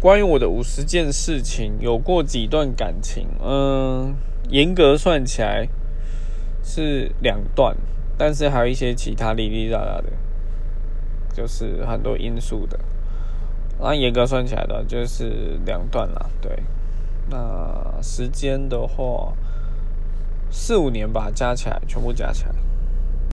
关于我的五十件事情，有过几段感情，嗯，严格算起来是两段，但是还有一些其他哩哩啦啦的，就是很多因素的。那严格算起来的，就是两段啦，对。那时间的话，四五年吧，加起来全部加起来。